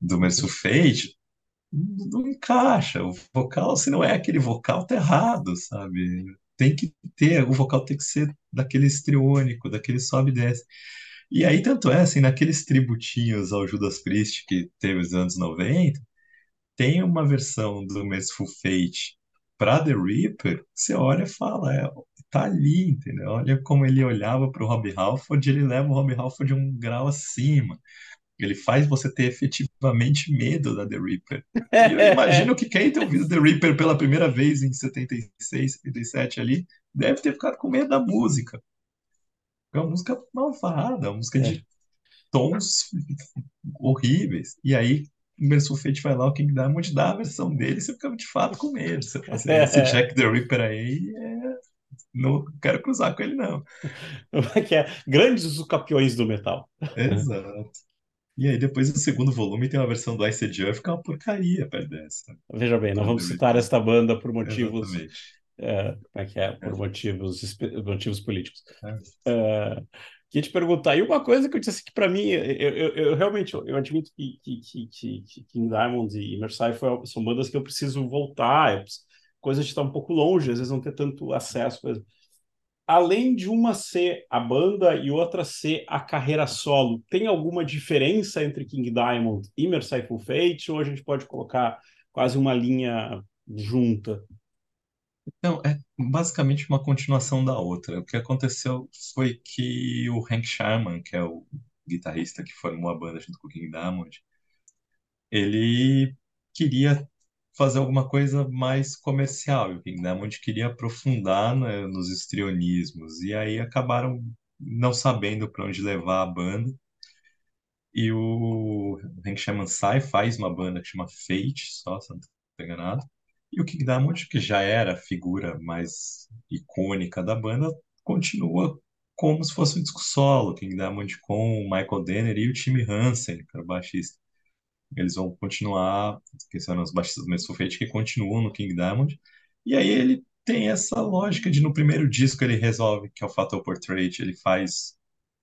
do Merciful Fate não encaixa. O vocal, se não é aquele vocal, tá errado, sabe? Tem que ter, o vocal tem que ser daquele estriônico, daquele sobe e desce. E aí, tanto é, assim, naqueles tributinhos ao Judas Priest que teve nos anos 90, tem uma versão do Merciful Fate para The Reaper, você olha e fala, é, tá ali, entendeu? Olha como ele olhava para o Rob Halford, ele leva o Rob Halford um grau acima. Ele faz você ter efetivamente medo da The Reaper. E eu imagino que quem tem ouvido The Reaper pela primeira vez em 76, 77 ali, deve ter ficado com medo da música. É uma música malvada, uma música é. de tons horríveis. E aí, o Merciful Fate vai lá, o King Diamond dá a versão dele, você fica de fato com medo. Você fala assim, esse Jack the Ripper aí é não quero cruzar com ele, não. que é grandes os campeões do metal. Exato. E aí, depois do segundo volume, tem uma versão do Ice Age que é uma porcaria perto dessa. Veja bem, não vamos citar esta banda por motivos. É, como é que é? Por é. motivos, motivos políticos. É. É, queria te perguntar, e uma coisa que eu disse que para mim, eu, eu, eu, realmente eu admito que, que, que, que King Diamond e Mercy são bandas que eu preciso voltar, eu preciso, coisa de estar um pouco longe, às vezes não ter tanto acesso. Além de uma ser a banda e outra ser a carreira solo, tem alguma diferença entre King Diamond e Merciful Fate? Ou a gente pode colocar quase uma linha junta? Então, é basicamente uma continuação da outra. O que aconteceu foi que o Hank Sharman, que é o guitarrista que formou a banda junto com o King Diamond, ele queria fazer alguma coisa mais comercial. E o King Diamond queria aprofundar, né, nos histrionismos. E aí acabaram não sabendo para onde levar a banda. E o Hank Sherman sai, faz uma banda que chama Fate, só, se não estou enganado. E o King Diamond, que já era a figura mais icônica da banda, continua como se fosse um disco solo. King Diamond com o Michael Denner e o Timmy Hansen, que era o baixista. Eles vão continuar, que são os baixistas do Merciful Fate, que continuam no King Diamond. E aí ele tem essa lógica de no primeiro disco ele resolve, que é o Fatal Portrait, ele faz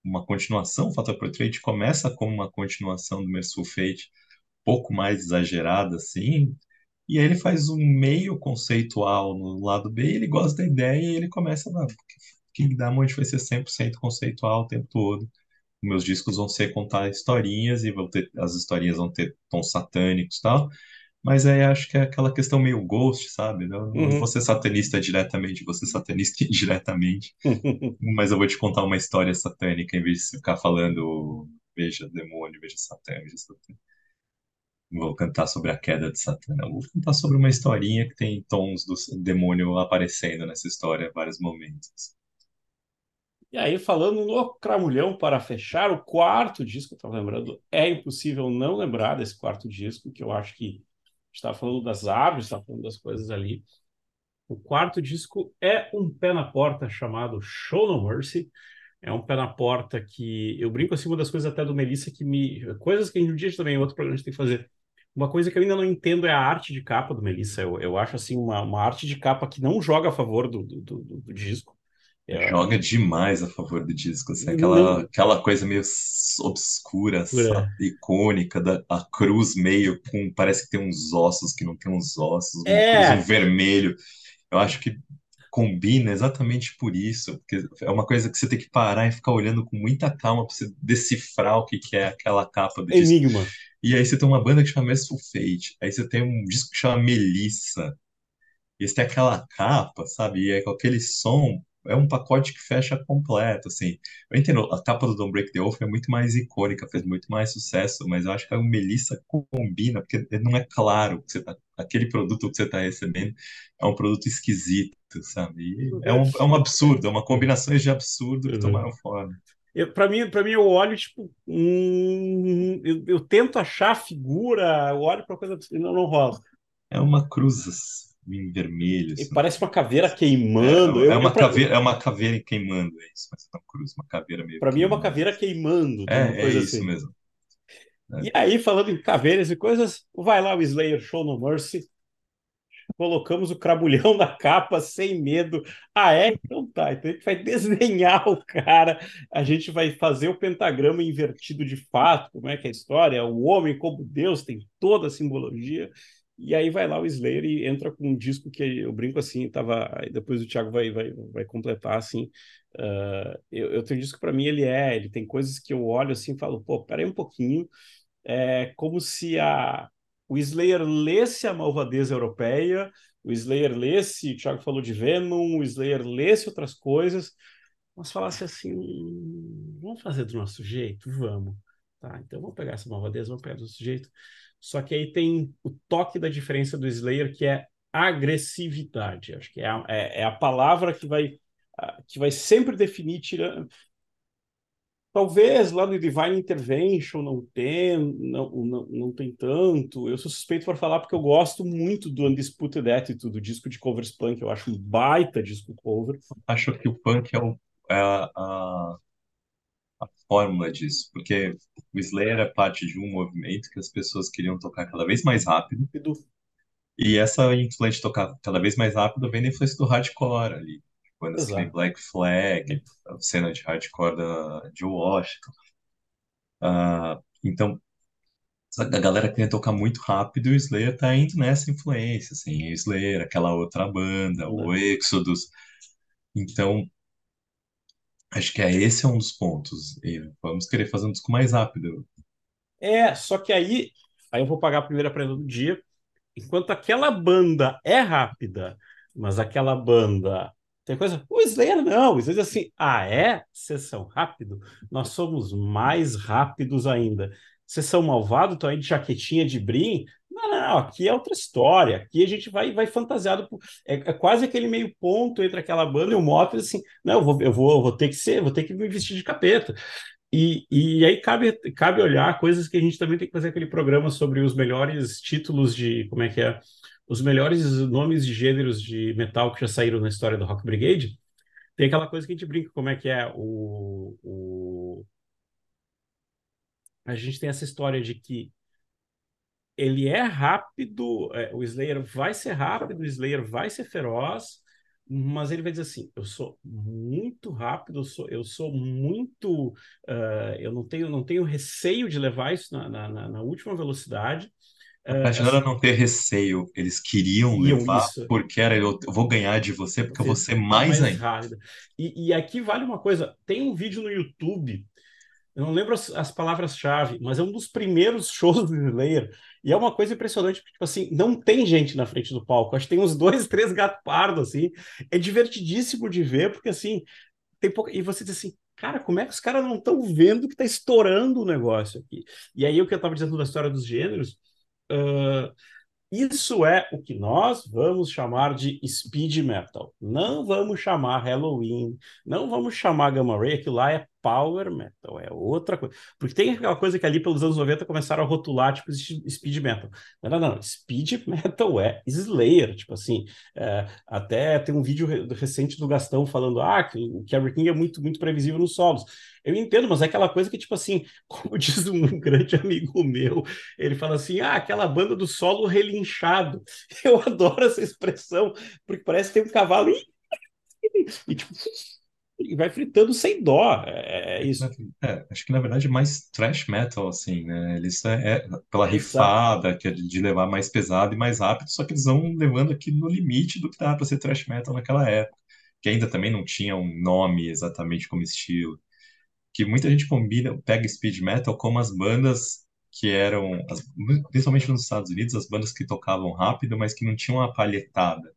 uma continuação, o Fatal Portrait começa como uma continuação do Merciful Fate, pouco mais exagerada assim, e aí ele faz um meio conceitual no lado B, ele gosta da ideia e ele começa a King Diamond vai ser 100% conceitual o tempo todo. Meus discos vão ser contar historinhas e vão ter, as historinhas vão ter tons satânicos e tal. Mas aí acho que é aquela questão meio ghost, sabe? Não, não Uhum. vou ser satanista diretamente, vou ser satanista indiretamente. Mas eu vou te contar uma história satânica em vez de ficar falando veja demônio, veja satã, veja satã. Vou cantar sobre a queda de. Eu vou cantar sobre uma historinha que tem tons do demônio aparecendo nessa história em vários momentos. E aí, falando no Cramulhão, para fechar o quarto disco, estava lembrando, é impossível não lembrar desse quarto disco, que eu acho que estava falando das árvores, estava falando das coisas ali. O quarto disco é um pé na porta chamado Show No Mercy. É um pé na porta que eu brinco assim, uma das coisas até do Melissa que me. Coisas que um dia também, outro programa a gente tem que fazer. Uma coisa que eu ainda não entendo é a arte de capa do Melissa. Eu, eu acho assim uma, uma arte de capa que não joga a favor do, do, do, do disco. É, Joga demais a favor do disco, assim, não, aquela, aquela coisa meio obscura, é. icônica, da a cruz meio com, parece que tem uns ossos que não tem uns ossos, É. um vermelho. Eu acho que combina exatamente por isso, porque é uma coisa que você tem que parar e ficar olhando com muita calma para você decifrar o que que é aquela capa do disco. Enigma. E aí você tem uma banda que chama Merciful Fate, aí você tem um disco que chama Melissa, e você tem aquela capa, sabe? E aí com aquele som, é um pacote que fecha completo, assim. Eu entendo, a capa do Don't Break the Oath é muito mais icônica, fez muito mais sucesso, mas eu acho que a Melissa combina, porque não é claro que você tá, aquele produto que você está recebendo é um produto esquisito, sabe? É um, é um absurdo, é uma combinação de absurdo que Uhum. tomaram fora. Para mim, para mim, eu olho, tipo, hum, eu, eu tento achar a figura, eu olho para coisa e não, não rola. É uma cruz em vermelho. Assim. parece uma caveira queimando. É, é uma eu, pra- caveira, é uma caveira queimando, é isso, mas é uma cruz, uma caveira meio Pra mim é uma caveira queimando, É, é isso assim. mesmo. E aí, falando em caveiras e coisas, vai lá o Slayer Show No Mercy. Colocamos o crabulhão na capa sem medo. Ah, é? Então tá. Então a gente vai desenhar o cara. A gente vai fazer o pentagrama invertido de fato. Como é que é a história? O homem como Deus tem toda a simbologia. E aí vai lá o Slayer e entra com um disco que eu brinco assim, tava. Depois o Thiago vai, vai, vai completar assim. Uh, eu, eu tenho um disco para mim, ele é, ele tem coisas que eu olho assim e falo, pô, peraí um pouquinho. É como se a, o Slayer lesse a malvadeza europeia, o Slayer lesse, o Thiago falou de Venom, o Slayer lesse outras coisas, mas falasse assim, "Hum, vamos fazer do nosso jeito? Vamos. Tá, então vamos pegar essa malvadeza, vamos pegar do nosso jeito. Só que aí tem o toque da diferença do Slayer, que é agressividade. Acho que é a, é, é a palavra que vai, que vai sempre definir, tirando Talvez lá no Divine Intervention não tem, não, não, não tem tanto. Eu sou suspeito para falar porque eu gosto muito do Undisputed Attitude, do disco de covers punk. Eu acho um baita disco cover. Acho que o punk é, o, é a, a, a fórmula disso, porque o Slayer é parte de um movimento que as pessoas queriam tocar cada vez mais rápido, E essa influência de tocar cada vez mais rápido vem da influência do hardcore ali. Bandas que nem Exato. Black Flag, a cena de hardcore da, de Washington. Ah, então, a galera queria tocar muito rápido e o Slayer tá indo nessa influência, assim, o Slayer, aquela outra banda, o Exodus. Então, acho que é, esse é um dos pontos. E vamos querer fazer um disco mais rápido. É, só que aí, aí eu vou pagar a primeira prenda do dia. Enquanto aquela banda é rápida, mas aquela banda tem coisa. O Slayer não, o Slayer assim, ah, é? Vocês são rápido? Nós somos mais rápidos ainda. Vocês são malvados, estão aí de jaquetinha de brim? Não, não, não, aqui é outra história. Aqui a gente vai, vai fantasiado. Por... É, é, quase aquele meio ponto entre aquela banda e o Motley, assim, não, eu vou, eu vou, vou ter que ser, vou ter que me vestir de capeta. E, e aí cabe, cabe olhar coisas que a gente também tem que fazer aquele programa sobre os melhores títulos de, como é que é, os melhores nomes de gêneros de metal que já saíram na história do Rock Brigade, tem aquela coisa que a gente brinca, como é que é o, o... A gente tem essa história de que ele é rápido, é, o Slayer vai ser rápido, o Slayer vai ser feroz, mas ele vai dizer assim: eu sou muito rápido, eu sou, eu sou muito, uh, eu não tenho, não tenho receio de levar isso na, na, na última velocidade. A parte era não ter receio, eles queriam levar isso. porque era eu, vou ganhar de você porque eu vou ser mais, mais ainda. E, e aqui vale uma coisa: tem um vídeo no YouTube, eu não lembro as, as palavras-chave, mas é um dos primeiros shows do Slayer. E é uma coisa impressionante, porque, tipo assim, não tem gente na frente do palco. Acho que tem uns dois, três gatos pardos, assim. É divertidíssimo de ver, porque, assim, tem pouca... E você diz assim, cara, como é que os caras não estão vendo que está estourando o negócio aqui? E aí, o que eu estava dizendo da história dos gêneros, Uh, isso é o que nós vamos chamar de speed metal. Não vamos chamar Halloween, não vamos chamar Gamma Ray, aquilo lá é power metal, é outra coisa. Porque tem aquela coisa que ali pelos anos 90 começaram a rotular, tipo, speed metal. Não, não, não. Speed metal é Slayer, tipo assim. É, até tem um vídeo recente do Gastão falando ah, que o Kerry King é muito, muito previsível nos solos. Eu entendo, mas é aquela coisa que, tipo assim, como diz um grande amigo meu, ele fala assim: ah, aquela banda do solo relinchado. Eu adoro essa expressão, porque parece que tem um cavalo e, tipo, e vai fritando sem dó. É, é isso. É, acho que na verdade é mais thrash metal, assim, né? Eles é, é pela rifada, que é de levar mais pesado e mais rápido, só que eles vão levando aqui no limite do que dava para ser thrash metal naquela época, que ainda também não tinha um nome exatamente como estilo. Que muita gente combina, pega speed metal como as bandas que eram, as, principalmente nos Estados Unidos, as bandas que tocavam rápido, mas que não tinham uma palhetada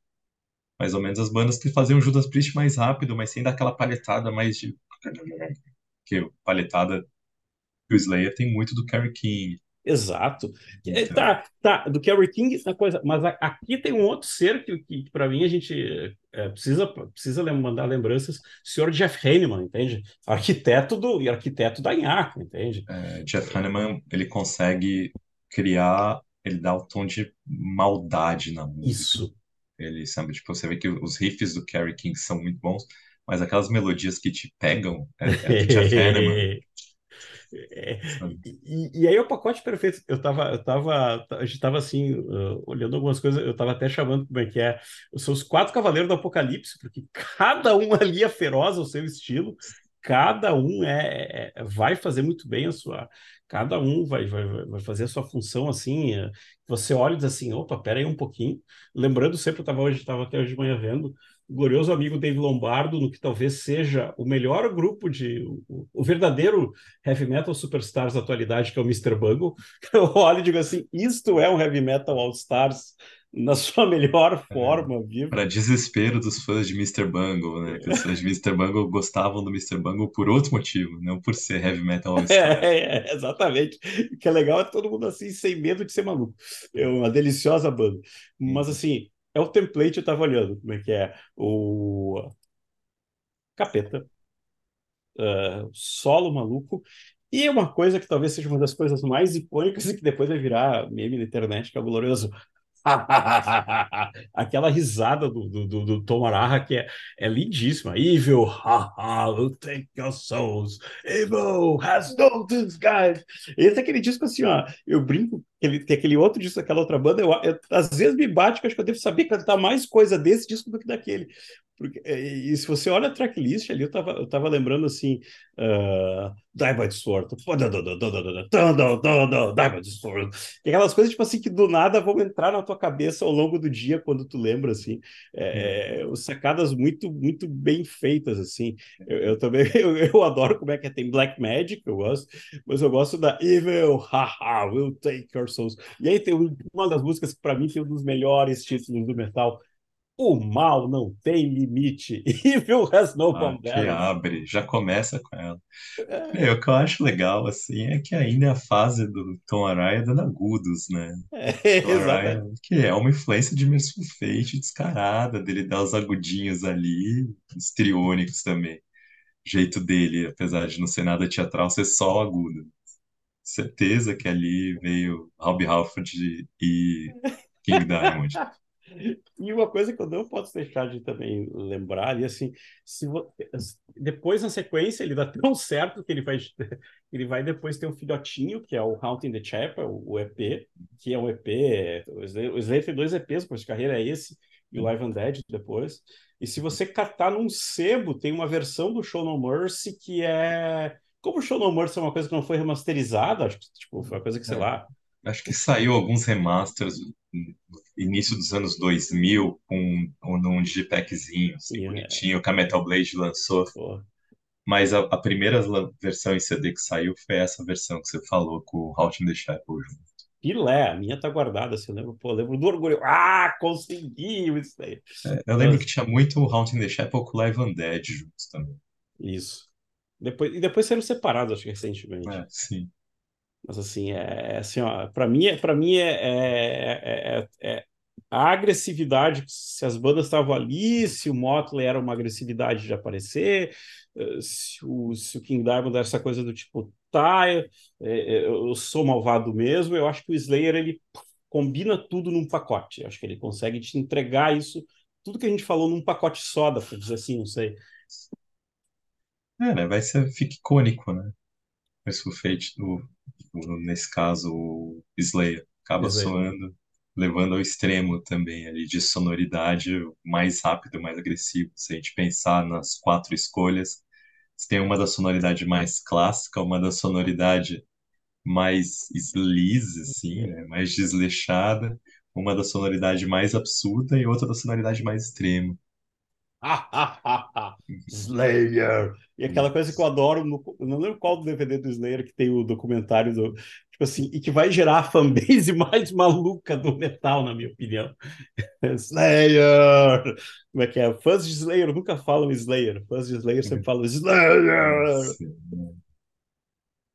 mais ou menos as bandas que faziam Judas Priest mais rápido, mas sem dar aquela palhetada mais de. Que palhetada do Slayer tem muito do Kerry King. Exato. Então... Tá, tá, do Kerry King, essa coisa, mas aqui tem um outro ser que, que para mim a gente é, precisa, precisa mandar lembranças, o senhor Jeff Hanneman, entende? Arquiteto do arquiteto da Inhaco, entende? É, Jeff Hanneman, ele consegue criar, ele dá o tom de maldade na música. Isso. Ele sabe, tipo, você vê que os riffs do Kerry King são muito bons, mas aquelas melodias que te pegam é, é do Jeff Hanneman. É, e, e, aí o pacote perfeito, eu tava, eu tava, a gente tava assim, uh, olhando algumas coisas, eu tava até chamando como é que é, são os quatro cavaleiros do apocalipse, porque cada um ali é feroz ao seu estilo, cada um é, é vai fazer muito bem a sua, cada um vai, vai, vai fazer a sua função assim. É, você olha e diz assim: opa, pera aí um pouquinho. Lembrando sempre, eu estava hoje, estava até hoje de manhã vendo, o glorioso amigo Dave Lombardo, no que talvez seja o melhor grupo de. o, o verdadeiro heavy metal superstars da atualidade, que é o Mr. Bungle. Eu olho e digo assim: isto é um heavy metal all stars na sua melhor é, forma, viu? Para desespero dos fãs de Mr. Bungle, né? os fãs de Mr. Bungle gostavam do Mr. Bungle por outro motivo, não por ser heavy metal all é, é, exatamente. O que é legal é todo mundo assim, sem medo de ser maluco. É uma deliciosa banda. Mas assim, é o template, eu tava olhando como é que é. O Capeta, uh, solo maluco, e uma coisa que talvez seja uma das coisas mais icônicas e que depois vai virar meme na internet, que é o glorioso Aquela risada do, do, do, do Tom Araha que é, é lindíssima. Evil, haha, will take your souls. Evil has no disguise. Esse é aquele disco assim, ó. Eu brinco que tem aquele outro disco daquela outra banda. Eu, eu, às vezes me bate que acho que eu devo saber cantar mais coisa desse disco do que daquele. Porque, é, e se você olha a tracklist ali, eu tava, eu tava lembrando assim, uh, Die by the Sword, Die by the Sword, aquelas coisas tipo assim que do nada vão entrar na tua cabeça ao longo do dia quando tu lembra assim, é, uhum. sacadas muito muito bem feitas assim. Eu, eu também eu, eu, adoro como é que é, tem Black Magic, eu gosto, mas eu gosto da Evil, haha, will take your souls. E aí tem uma das músicas que para mim tem um dos melhores títulos do metal O mal não tem limite. Evil has no Ah, que abre, já começa com ela. É, É, o que eu acho legal, assim, é que ainda é a fase do Tom Araya dando agudos, né? é, Tom. Araya, que é uma influência de Merciful Fate descarada, dele dar os agudinhos ali, histriônicos também. O jeito dele, apesar de não ser nada teatral, ser só agudo. Certeza que ali veio Rob Halford e King Diamond. E uma coisa que eu não posso deixar de também lembrar, e assim, se depois na sequência ele dá tão certo que ele vai, ele vai depois ter um filhotinho, que é o Haunting the Chapel, o EP, que é um EP, o Slayer, tem dois EPs depois de carreira, é esse e o Live and Dead depois. E se você catar num sebo, tem uma versão do Show No Mercy que é. Como o Show No Mercy é uma coisa que não foi remasterizada, acho que tipo, foi uma coisa que, sei É. lá, Acho que saiu alguns remasters no início dos anos 2000 com, com um digipackzinho, assim, Sim, é. bonitinho, que a Metal Blade lançou. Mas a, a primeira versão em CD que saiu foi essa versão que você falou com o Halt in the Chapel junto. Filé, a minha tá guardada, assim, eu lembro, pô, eu lembro do orgulho. Ah, conseguiu isso aí. É, eu lembro que tinha muito o Halt in the Chapel com o Live Undead juntos também. Isso. Depois, e depois saíram separados, acho que recentemente. É, sim. Mas assim, é assim, ó, para mim, é, para mim é, é, é- é- a agressividade, se as bandas estavam ali, se o Motley era uma agressividade de aparecer, eh, se o, se o King Diamond era essa coisa do tipo, tá, eu, eh, eu sou malvado mesmo, eu acho que o Slayer, ele combina tudo num pacote. Eu acho que ele consegue te entregar isso, tudo que a gente falou num pacote só, dá pra dizer assim, não sei. É, né? Vai ser, fica icônico, né? Merciful Fate, o, o- nesse caso, o Slayer, acaba Slayer. soando, levando ao extremo também ali de sonoridade mais rápido, mais agressivo. Se a gente pensar nas quatro escolhas, você tem uma da sonoridade mais clássica, uma da sonoridade mais sleaze, assim, né? Mais desleixada, uma da sonoridade mais absurda e outra da sonoridade mais extrema. Slayer! E aquela coisa que eu adoro, no, não lembro qual do DVD do Slayer que tem o documentário do, tipo assim, e que vai gerar a fanbase mais maluca do metal, na minha opinião. Slayer! Como é que é? Fãs de Slayer nunca falam Slayer, fãs de Slayer sempre falam Slayer! Né?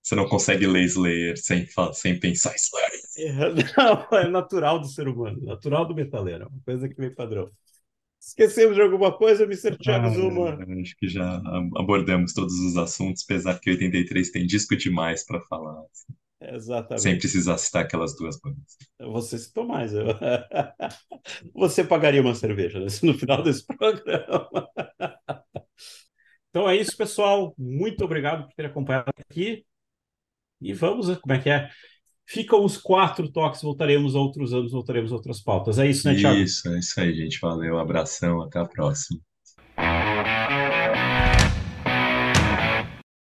Você não consegue ler Slayer sem, sem pensar Slayer. É, não, é natural do ser humano, natural do metaleiro, é uma coisa que vem padrão. Esquecemos de alguma coisa, Mr. Chaves, Ah, uma. acho que já abordamos todos os assuntos, apesar que 83 tem disco demais para falar, sem Exatamente. precisar citar aquelas duas bandas. Você citou mais. eu- Você pagaria uma cerveja nesse- no final desse programa. Então é isso, pessoal. Muito obrigado por ter acompanhado aqui. E vamos, né? como é que é? Ficam os quatro toques, voltaremos outros anos, voltaremos outras pautas. É isso, né, Thiago? Isso, é isso aí, gente. Valeu, abração, até a próxima.